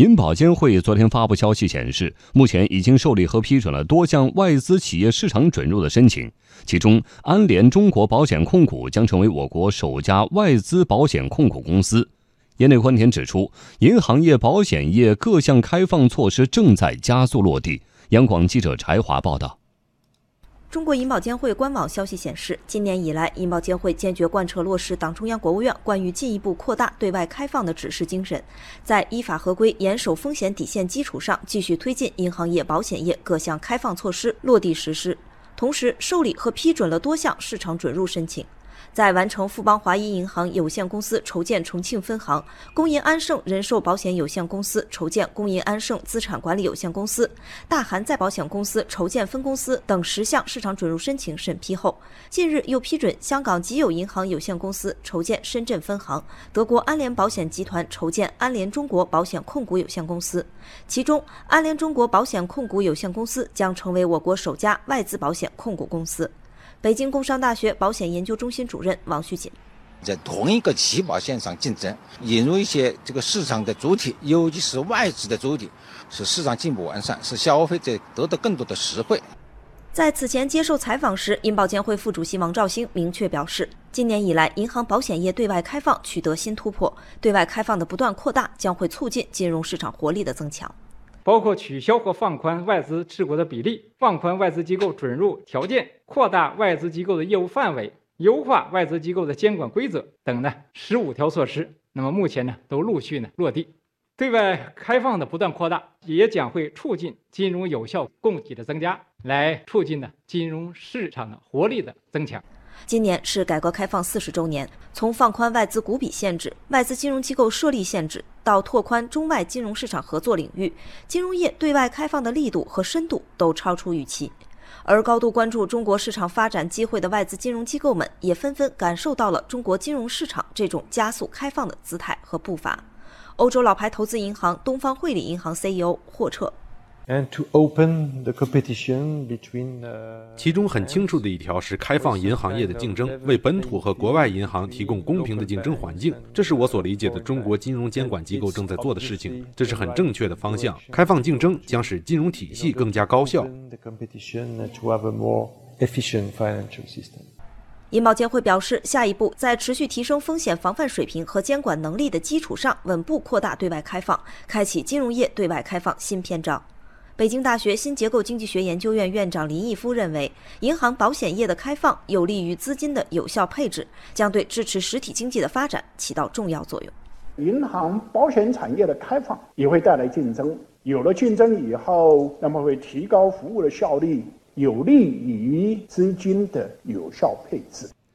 银保监会昨天发布消息显示，目前已经受理和批准了多项外资企业市场准入的申请，其中安联中国保险控股将成为我国首家外资保险控股公司。业内观点指出，银行业、保险业各项开放措施正在加速落地。央广记者柴华报道。中国银保监会官网消息显示，今年以来，银保监会坚决贯彻落实党中央、国务院关于进一步扩大对外开放的指示精神，在依法合规、严守风险底线基础上，继续推进银行业、保险业各项开放措施落地实施，同时受理和批准了多项市场准入申请。在完成富邦华谊银行有限公司筹建重庆分行、工银安盛人寿保险有限公司筹建工银安盛资产管理有限公司、大韩再保险公司筹建分公司等十项市场准入申请审批后，近日又批准香港吉友银行有限公司筹建深圳分行、德国安联保险集团筹建安联中国保险控股有限公司。其中，安联中国保险控股有限公司将成为我国首家外资保险控股公司。北京工商大学保险研究中心主任王旭锦，在同一个起跑线上竞争，引入一些这个市场的主体，尤其是外资的主体，使市场进一步完善，使消费者得到更多的实惠。在此前接受采访时，银保监会副主席王兆兴明确表示，今年以来，银行保险业对外开放取得新突破，对外开放的不断扩大将会促进金融市场活力的增强。包括取消或放宽外资持股的比例，放宽外资机构准入条件，扩大外资机构的业务范围，优化外资机构的监管规则等呢十五条措施。那么目前呢都陆续呢落地，对外开放的不断扩大，也将会促进金融有效供给的增加，来促进呢金融市场的活力的增强。今年是改革开放四十周年，从放宽外资股比限制、外资金融机构设立限制，到拓宽中外金融市场合作领域，金融业对外开放的力度和深度都超出预期。而高度关注中国市场发展机会的外资金融机构们，也纷纷感受到了中国金融市场这种加速开放的姿态和步伐。欧洲老牌投资银行东方汇理银行 CEO 霍彻。其中很清楚的一条是开放银行业的竞争，为本土和国外银行提供公平的竞争环境。这是我所理解的中国金融监管机构正在做的事情，这是很正确的方向。开放竞争将使金融体系更加高效。银保监会表示，下一步在持续提升风险防范水平和监管能力的基础上，稳步扩大对外开放，开启金融业对外开放新篇章。北京大学新结构经济学研究院院长林毅夫认为，银行保险业的开放有利于资金的有效配置，将对支持实体经济的发展起到重要作用。银行保险产业的开放也会带来竞争，有了竞争以后，那么会提高服务的效率，有利于资金的有效配置。